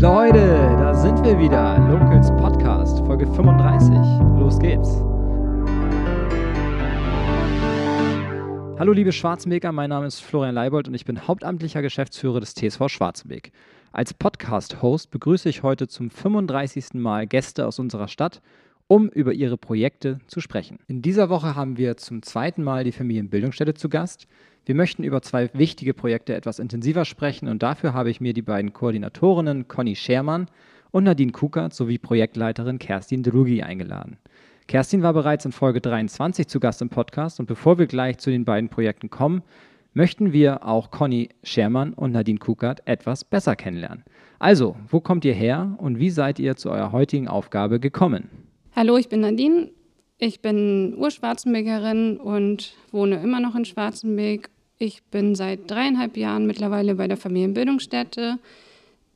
Leute, da sind wir wieder. Locals Podcast, Folge 35. Los geht's. Hallo liebe Schwarzenbeker, mein Name ist Florian Leibold und ich bin hauptamtlicher Geschäftsführer des TSV Schwarzenbeck. Als Podcast-Host begrüße ich heute zum 35. Mal Gäste aus unserer Stadt, um über ihre Projekte zu sprechen. In dieser Woche haben wir zum zweiten Mal die Familienbildungsstätte zu Gast. Wir möchten über zwei wichtige Projekte etwas intensiver sprechen und dafür habe ich mir die beiden Koordinatorinnen Conny Schermann und Nadine Kukert sowie Projektleiterin Kerstin Drugi eingeladen. Kerstin war bereits in Folge 23 zu Gast im Podcast und bevor wir gleich zu den beiden Projekten kommen, möchten wir auch Conny Schermann und Nadine Kukert etwas besser kennenlernen. Also, wo kommt ihr her und wie seid ihr zu eurer heutigen Aufgabe gekommen? Hallo, ich bin Nadine. Ich bin Urschwarzenbekerin und wohne immer noch in Schwarzenberg ich bin seit dreieinhalb Jahren mittlerweile bei der Familienbildungsstätte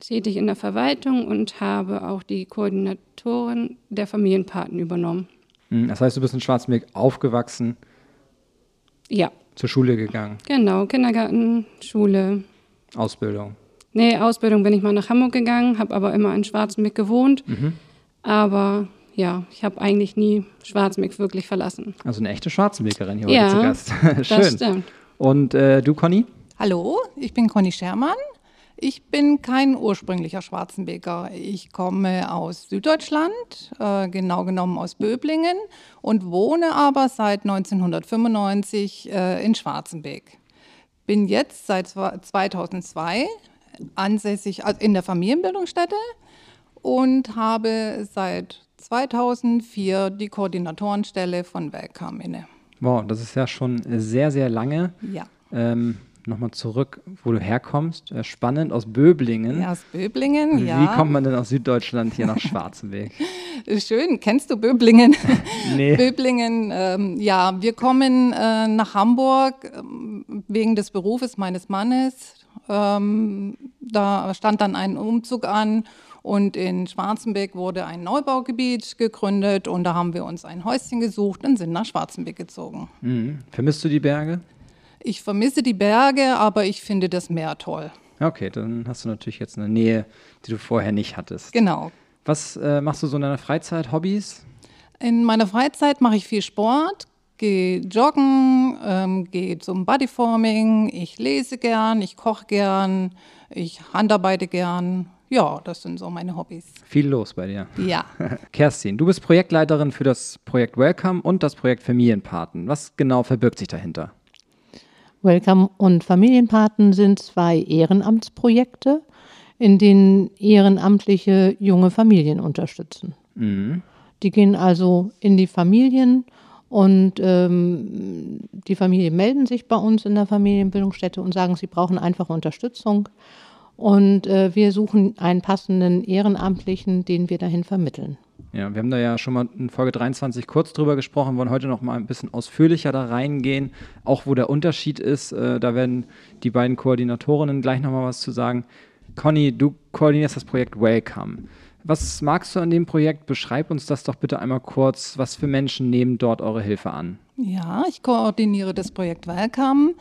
tätig in der Verwaltung und habe auch die Koordinatorin der Familienpaten übernommen. Hm, das heißt, du bist in Schwarzenberg aufgewachsen? Ja. Zur Schule gegangen? Genau, Kindergarten, Schule. Ausbildung? Nee, Ausbildung bin ich mal nach Hamburg gegangen, habe aber immer in Schwarzenberg gewohnt. Mhm. Aber ja, ich habe eigentlich nie Schwarzenberg wirklich verlassen. Also eine echte Schwarzenbergerin hier ja, heute zu Gast. Schön. Das stimmt. Und äh, du, Conny? Hallo, ich bin Conny Schermann. Ich bin kein ursprünglicher Schwarzenbeker. Ich komme aus Süddeutschland, äh, genau genommen aus Böblingen und wohne aber seit 1995 äh, in Schwarzenbeck. Bin jetzt seit 2002 ansässig also in der Familienbildungsstätte und habe seit 2004 die Koordinatorenstelle von Welcome inne. Wow, das ist ja schon sehr, sehr lange. Ja. Ähm, Nochmal zurück, wo du herkommst. Äh, spannend, aus Böblingen. Ja, aus Böblingen, Wie ja. Wie kommt man denn aus Süddeutschland hier nach Schwarzenberg? Schön, kennst du Böblingen? nee. Böblingen, ähm, ja, wir kommen äh, nach Hamburg äh, wegen des Berufes meines Mannes. Ähm, da stand dann ein Umzug an und in Schwarzenbeck wurde ein Neubaugebiet gegründet und da haben wir uns ein Häuschen gesucht und sind nach Schwarzenbeck gezogen. Mhm. Vermisst du die Berge? Ich vermisse die Berge, aber ich finde das Meer toll. Okay, dann hast du natürlich jetzt eine Nähe, die du vorher nicht hattest. Genau. Was äh, machst du so in deiner Freizeit, Hobbys? In meiner Freizeit mache ich viel Sport, gehe joggen, ähm, gehe zum Bodyforming, ich lese gern, ich koche gern, ich handarbeite gern ja, das sind so meine Hobbys. Viel los bei dir. Ja. Kerstin, du bist Projektleiterin für das Projekt Welcome und das Projekt Familienpaten. Was genau verbirgt sich dahinter? Welcome und Familienpaten sind zwei Ehrenamtsprojekte, in denen ehrenamtliche junge Familien unterstützen. Mhm. Die gehen also in die Familien und ähm, die Familien melden sich bei uns in der Familienbildungsstätte und sagen, sie brauchen einfach Unterstützung. Und äh, wir suchen einen passenden Ehrenamtlichen, den wir dahin vermitteln. Ja, wir haben da ja schon mal in Folge 23 kurz drüber gesprochen, wollen heute noch mal ein bisschen ausführlicher da reingehen, auch wo der Unterschied ist. Äh, da werden die beiden Koordinatorinnen gleich noch mal was zu sagen. Conny, du koordinierst das Projekt Welcome. Was magst du an dem Projekt? Beschreib uns das doch bitte einmal kurz. Was für Menschen nehmen dort eure Hilfe an? Ja, ich koordiniere das Projekt Welcome.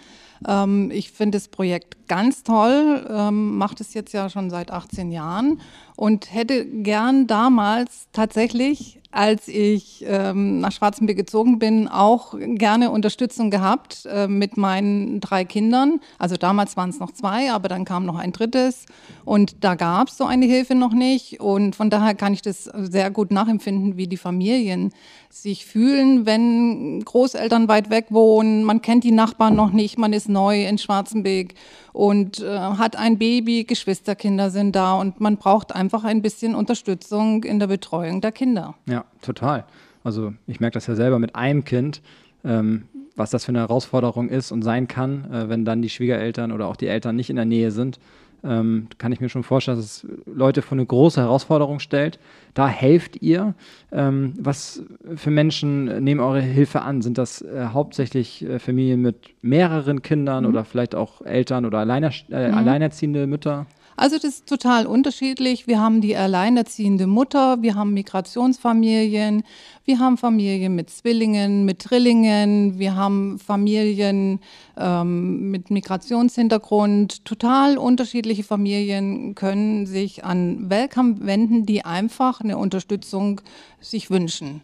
Ähm, ich finde das Projekt ganz toll, ähm, macht es jetzt ja schon seit 18 Jahren und hätte gern damals tatsächlich als ich ähm, nach Schwarzenberg gezogen bin, auch gerne Unterstützung gehabt äh, mit meinen drei Kindern. Also damals waren es noch zwei, aber dann kam noch ein drittes und da gab es so eine Hilfe noch nicht. Und von daher kann ich das sehr gut nachempfinden, wie die Familien sich fühlen, wenn Großeltern weit weg wohnen, man kennt die Nachbarn noch nicht, man ist neu in Schwarzenberg und äh, hat ein Baby, Geschwisterkinder sind da und man braucht einfach ein bisschen Unterstützung in der Betreuung der Kinder. Ja, total. Also ich merke das ja selber mit einem Kind, ähm, was das für eine Herausforderung ist und sein kann, äh, wenn dann die Schwiegereltern oder auch die Eltern nicht in der Nähe sind ähm, kann ich mir schon vorstellen, dass es Leute vor eine große Herausforderung stellt. Da helft ihr. Ähm, was für Menschen nehmen eure Hilfe an? Sind das äh, hauptsächlich äh, Familien mit mehreren Kindern mhm. oder vielleicht auch Eltern oder Alleiner, äh, mhm. alleinerziehende Mütter? Also das ist total unterschiedlich. Wir haben die alleinerziehende Mutter, wir haben Migrationsfamilien, wir haben Familien mit Zwillingen, mit Drillingen, wir haben Familien ähm, mit Migrationshintergrund. Total unterschiedliche Familien können sich an Welcome wenden, die einfach eine Unterstützung sich wünschen,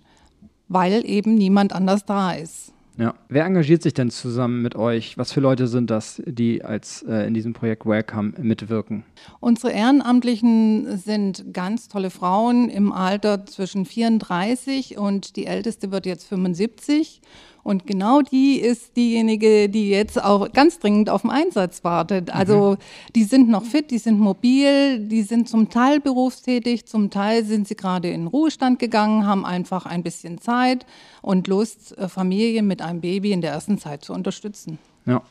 weil eben niemand anders da ist. Ja. Wer engagiert sich denn zusammen mit euch? Was für Leute sind das, die als äh, in diesem Projekt Welcome mitwirken? Unsere Ehrenamtlichen sind ganz tolle Frauen im Alter zwischen 34 und die älteste wird jetzt 75 und genau die ist diejenige, die jetzt auch ganz dringend auf den Einsatz wartet. Also mhm. die sind noch fit, die sind mobil, die sind zum Teil berufstätig, zum Teil sind sie gerade in Ruhestand gegangen, haben einfach ein bisschen Zeit und Lust, äh, Familien mit einem Baby in der ersten Zeit zu unterstützen. Ja.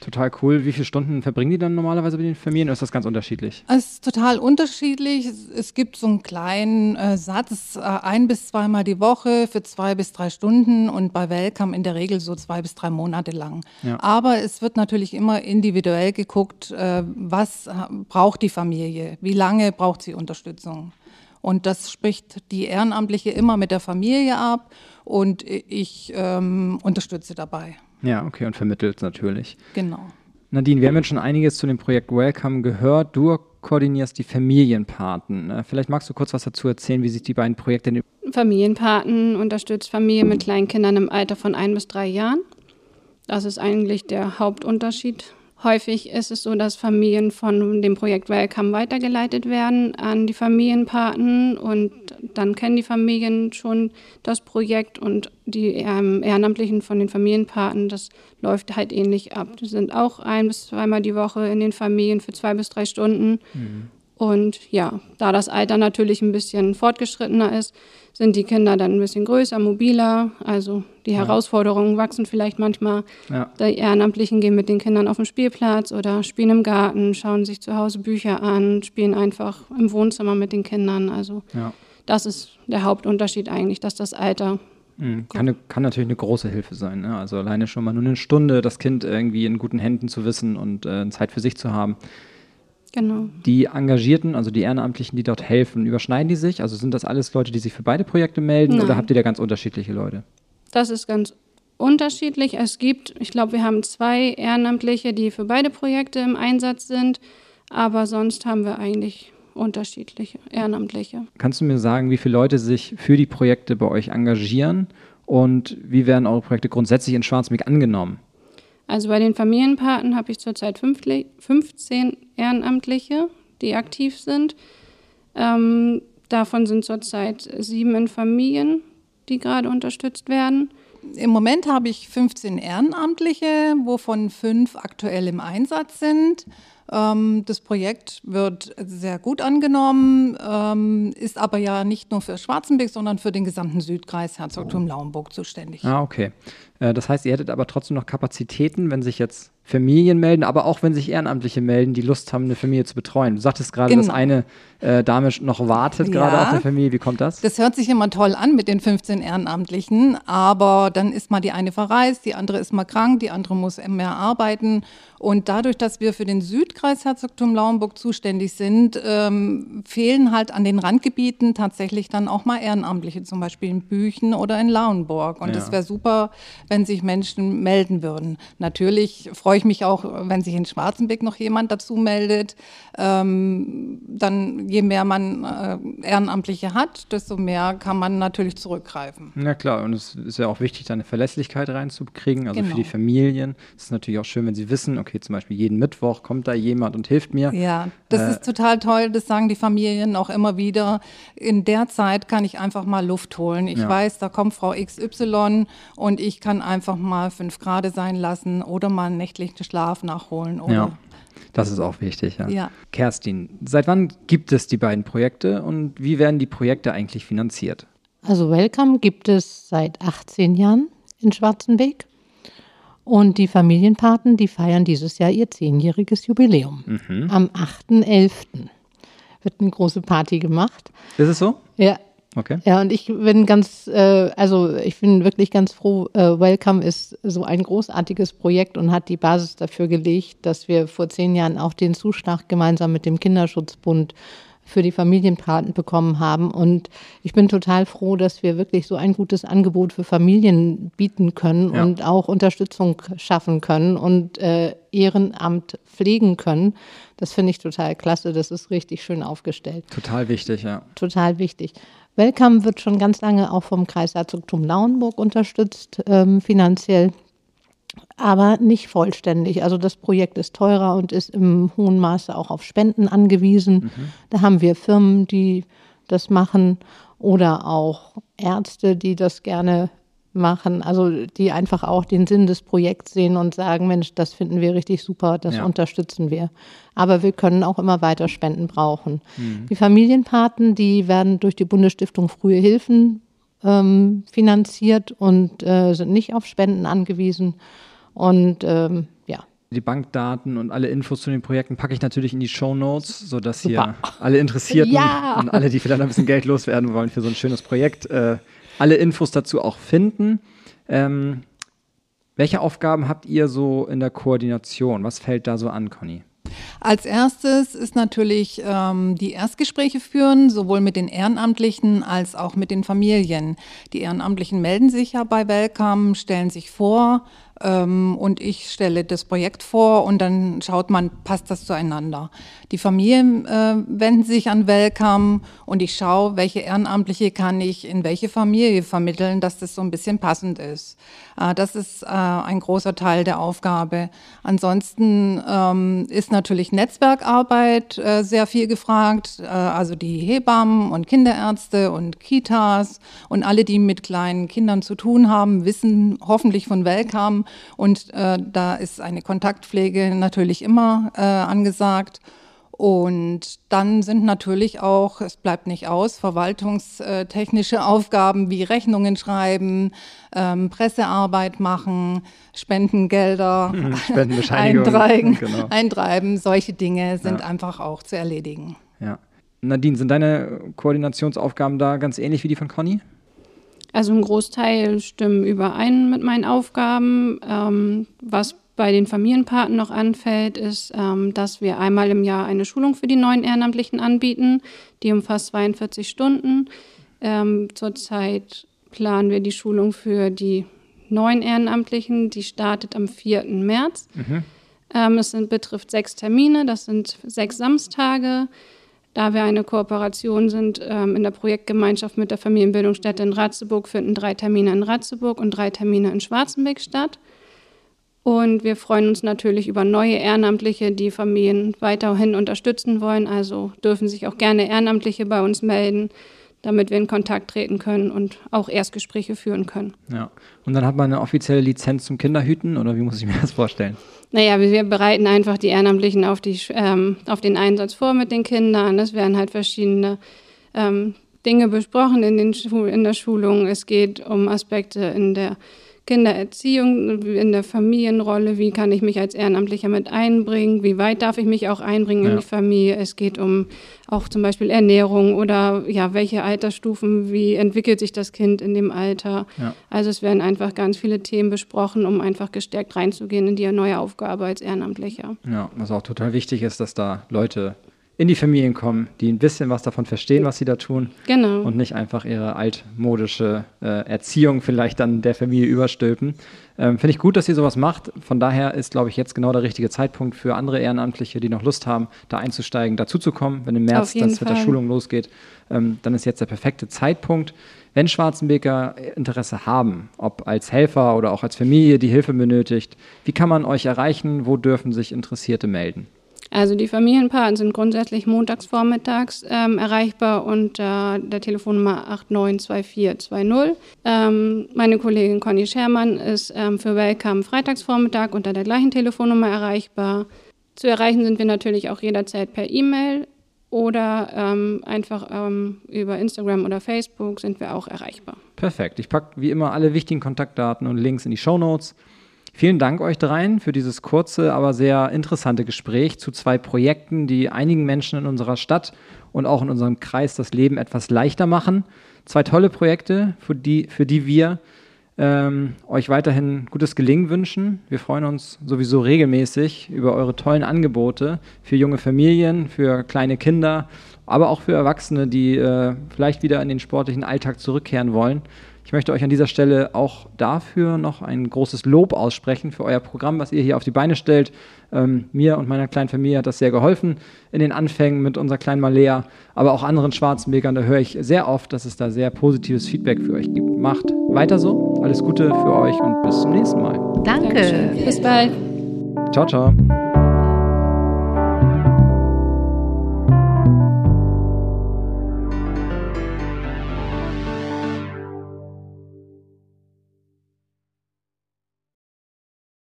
Total cool. Wie viele Stunden verbringen die dann normalerweise bei den Familien oder ist das ganz unterschiedlich? Es ist total unterschiedlich. Es gibt so einen kleinen äh, Satz, äh, ein bis zweimal die Woche für zwei bis drei Stunden und bei Welcome in der Regel so zwei bis drei Monate lang. Ja. Aber es wird natürlich immer individuell geguckt, äh, was braucht die Familie, wie lange braucht sie Unterstützung. Und das spricht die Ehrenamtliche immer mit der Familie ab und ich ähm, unterstütze dabei. Ja, okay, und vermittelt natürlich. Genau. Nadine, wir haben jetzt schon einiges zu dem Projekt Welcome gehört. Du koordinierst die Familienpaten. Äh, vielleicht magst du kurz was dazu erzählen, wie sich die beiden Projekte. Familienpaten unterstützt Familien mit kleinen Kindern im Alter von ein bis drei Jahren. Das ist eigentlich der Hauptunterschied Häufig ist es so, dass Familien von dem Projekt Welcome weitergeleitet werden an die Familienpaten und dann kennen die Familien schon das Projekt und die ähm, Ehrenamtlichen von den Familienpaten, das läuft halt ähnlich ab. Die sind auch ein bis zweimal die Woche in den Familien für zwei bis drei Stunden. Mhm. Und ja, da das Alter natürlich ein bisschen fortgeschrittener ist, sind die Kinder dann ein bisschen größer, mobiler. Also die ja. Herausforderungen wachsen vielleicht manchmal. Ja. Die Ehrenamtlichen gehen mit den Kindern auf den Spielplatz oder spielen im Garten, schauen sich zu Hause Bücher an, spielen einfach im Wohnzimmer mit den Kindern. Also ja. das ist der Hauptunterschied eigentlich, dass das Alter mhm. kann, kann, natürlich eine große Hilfe sein. Ne? Also alleine schon mal nur eine Stunde das Kind irgendwie in guten Händen zu wissen und äh, Zeit für sich zu haben, Genau. Die Engagierten, also die Ehrenamtlichen, die dort helfen, überschneiden die sich? Also sind das alles Leute, die sich für beide Projekte melden Nein. oder habt ihr da ganz unterschiedliche Leute? Das ist ganz unterschiedlich. Es gibt, ich glaube, wir haben zwei Ehrenamtliche, die für beide Projekte im Einsatz sind, aber sonst haben wir eigentlich unterschiedliche Ehrenamtliche. Kannst du mir sagen, wie viele Leute sich für die Projekte bei euch engagieren und wie werden eure Projekte grundsätzlich in Schwarzmeck angenommen? Also bei den Familienpaten habe ich zurzeit 15 Ehrenamtliche, die aktiv sind. Ähm, davon sind zurzeit sieben in Familien, die gerade unterstützt werden. Im Moment habe ich 15 Ehrenamtliche, wovon fünf aktuell im Einsatz sind. Ähm, das Projekt wird sehr gut angenommen, ähm, ist aber ja nicht nur für Schwarzenberg, sondern für den gesamten Südkreis Herzogtum Lauenburg zuständig. Ah, okay. Äh, das heißt, ihr hättet aber trotzdem noch Kapazitäten, wenn sich jetzt Familien melden, aber auch wenn sich Ehrenamtliche melden, die Lust haben, eine Familie zu betreuen. Du sagtest gerade, genau. dass eine äh, Dame noch wartet ja, gerade auf eine Familie. Wie kommt das? Das hört sich immer toll an mit den 15 Ehrenamtlichen, aber dann ist mal die eine verreist, die andere ist mal krank, die andere muss mehr arbeiten. Und dadurch, dass wir für den Südkreis Herzogtum Lauenburg zuständig sind, ähm, fehlen halt an den Randgebieten tatsächlich dann auch mal Ehrenamtliche, zum Beispiel in Büchen oder in Lauenburg. Und es ja. wäre super, wenn sich Menschen melden würden. Natürlich freue ich mich auch, wenn sich in Schwarzenbeck noch jemand dazu meldet. Ähm, dann, je mehr man äh, Ehrenamtliche hat, desto mehr kann man natürlich zurückgreifen. Na klar, und es ist ja auch wichtig, da eine Verlässlichkeit reinzukriegen. Also genau. für die. Familien ist es natürlich auch schön, wenn sie wissen, okay, zum Beispiel jeden Mittwoch kommt da jemand und hilft mir. Ja, das äh, ist total toll. Das sagen die Familien auch immer wieder. In der Zeit kann ich einfach mal Luft holen. Ich ja. weiß, da kommt Frau XY und ich kann einfach mal fünf Grad sein lassen oder mal einen nächtlichen Schlaf nachholen. Oder ja. Das ist auch wichtig, ja. ja. Kerstin, seit wann gibt es die beiden Projekte und wie werden die Projekte eigentlich finanziert? Also Welcome gibt es seit 18 Jahren in Schwarzenbeck. Und die Familienpaten, die feiern dieses Jahr ihr zehnjähriges Jubiläum. Mhm. Am 8.11. wird eine große Party gemacht. Ist es so? Ja, Okay. Ja, und ich bin ganz, äh, also ich bin wirklich ganz froh. Äh, Welcome ist so ein großartiges Projekt und hat die Basis dafür gelegt, dass wir vor zehn Jahren auch den Zuschlag gemeinsam mit dem Kinderschutzbund für die Familienpaten bekommen haben. Und ich bin total froh, dass wir wirklich so ein gutes Angebot für Familien bieten können ja. und auch Unterstützung schaffen können und äh, Ehrenamt pflegen können. Das finde ich total klasse. Das ist richtig schön aufgestellt. Total wichtig, ja. Total wichtig. Welcome wird schon ganz lange auch vom Kreisherzogtum Lauenburg unterstützt, ähm, finanziell aber nicht vollständig. Also das Projekt ist teurer und ist im hohen Maße auch auf Spenden angewiesen. Mhm. Da haben wir Firmen, die das machen oder auch Ärzte, die das gerne machen, also die einfach auch den Sinn des Projekts sehen und sagen, Mensch, das finden wir richtig super, das ja. unterstützen wir. Aber wir können auch immer weiter Spenden brauchen. Mhm. Die Familienpaten, die werden durch die Bundesstiftung Frühe Hilfen ähm, finanziert und äh, sind nicht auf Spenden angewiesen. Und ähm, ja. Die Bankdaten und alle Infos zu den Projekten packe ich natürlich in die Show Notes, sodass Super. hier alle Interessierten ja. und alle, die vielleicht ein bisschen Geld loswerden wollen für so ein schönes Projekt, äh, alle Infos dazu auch finden. Ähm, welche Aufgaben habt ihr so in der Koordination? Was fällt da so an, Conny? Als erstes ist natürlich ähm, die Erstgespräche führen, sowohl mit den Ehrenamtlichen als auch mit den Familien. Die Ehrenamtlichen melden sich ja bei Welcome, stellen sich vor, und ich stelle das Projekt vor und dann schaut man, passt das zueinander. Die Familien äh, wenden sich an Welcome und ich schaue, welche Ehrenamtliche kann ich in welche Familie vermitteln, dass das so ein bisschen passend ist. Äh, das ist äh, ein großer Teil der Aufgabe. Ansonsten ähm, ist natürlich Netzwerkarbeit sehr viel gefragt, also die Hebammen und Kinderärzte und Kitas und alle, die mit kleinen Kindern zu tun haben, wissen hoffentlich von Welcome und äh, da ist eine Kontaktpflege natürlich immer äh, angesagt. Und dann sind natürlich auch, es bleibt nicht aus, verwaltungstechnische Aufgaben wie Rechnungen schreiben, ähm, Pressearbeit machen, Spendengelder eintreiben, genau. eintreiben. Solche Dinge sind ja. einfach auch zu erledigen. Ja. Nadine, sind deine Koordinationsaufgaben da ganz ähnlich wie die von Conny? Also ein Großteil stimmen überein mit meinen Aufgaben. Ähm, was bei den Familienpaten noch anfällt, ist, ähm, dass wir einmal im Jahr eine Schulung für die neuen Ehrenamtlichen anbieten. Die umfasst 42 Stunden. Ähm, zurzeit planen wir die Schulung für die neuen Ehrenamtlichen. Die startet am 4. März. Mhm. Ähm, es sind, betrifft sechs Termine, das sind sechs Samstage. Da wir eine Kooperation sind ähm, in der Projektgemeinschaft mit der Familienbildungsstätte in Ratzeburg, finden drei Termine in Ratzeburg und drei Termine in Schwarzenbeck statt. Und wir freuen uns natürlich über neue Ehrenamtliche, die Familien weiterhin unterstützen wollen. Also dürfen sich auch gerne Ehrenamtliche bei uns melden damit wir in Kontakt treten können und auch Erstgespräche führen können. Ja. Und dann hat man eine offizielle Lizenz zum Kinderhüten oder wie muss ich mir das vorstellen? Naja, wir bereiten einfach die Ehrenamtlichen auf, die, ähm, auf den Einsatz vor mit den Kindern. Es werden halt verschiedene ähm, Dinge besprochen in, den in der Schulung. Es geht um Aspekte in der Kindererziehung, in der Familienrolle, wie kann ich mich als Ehrenamtlicher mit einbringen, wie weit darf ich mich auch einbringen ja. in die Familie. Es geht um auch zum Beispiel Ernährung oder ja, welche Altersstufen, wie entwickelt sich das Kind in dem Alter. Ja. Also es werden einfach ganz viele Themen besprochen, um einfach gestärkt reinzugehen in die neue Aufgabe als Ehrenamtlicher. Ja, was auch total wichtig ist, dass da Leute in die Familien kommen, die ein bisschen was davon verstehen, was sie da tun. Genau. Und nicht einfach ihre altmodische äh, Erziehung vielleicht dann der Familie überstülpen. Ähm, Finde ich gut, dass ihr sowas macht. Von daher ist, glaube ich, jetzt genau der richtige Zeitpunkt für andere Ehrenamtliche, die noch Lust haben, da einzusteigen, dazuzukommen. Wenn im März das mit der Schulung losgeht, ähm, dann ist jetzt der perfekte Zeitpunkt. Wenn Schwarzenbeker Interesse haben, ob als Helfer oder auch als Familie, die Hilfe benötigt, wie kann man euch erreichen? Wo dürfen sich Interessierte melden? Also die Familienpaten sind grundsätzlich montags vormittags ähm, erreichbar unter der Telefonnummer 892420. Ähm, meine Kollegin Conny Schermann ist ähm, für Welcome freitagsvormittag unter der gleichen Telefonnummer erreichbar. Zu erreichen sind wir natürlich auch jederzeit per E-Mail oder ähm, einfach ähm, über Instagram oder Facebook sind wir auch erreichbar. Perfekt. Ich packe wie immer alle wichtigen Kontaktdaten und Links in die Show Notes. Vielen Dank euch dreien für dieses kurze, aber sehr interessante Gespräch zu zwei Projekten, die einigen Menschen in unserer Stadt und auch in unserem Kreis das Leben etwas leichter machen. Zwei tolle Projekte, für die, für die wir ähm, euch weiterhin gutes Gelingen wünschen. Wir freuen uns sowieso regelmäßig über eure tollen Angebote für junge Familien, für kleine Kinder, aber auch für Erwachsene, die äh, vielleicht wieder in den sportlichen Alltag zurückkehren wollen. Ich möchte euch an dieser Stelle auch dafür noch ein großes Lob aussprechen für euer Programm, was ihr hier auf die Beine stellt. Ähm, mir und meiner kleinen Familie hat das sehr geholfen in den Anfängen mit unserer kleinen Malea, aber auch anderen Schwarzenbegern. Da höre ich sehr oft, dass es da sehr positives Feedback für euch gibt. Macht weiter so. Alles Gute für euch und bis zum nächsten Mal. Danke. Bis bald. Ciao, ciao.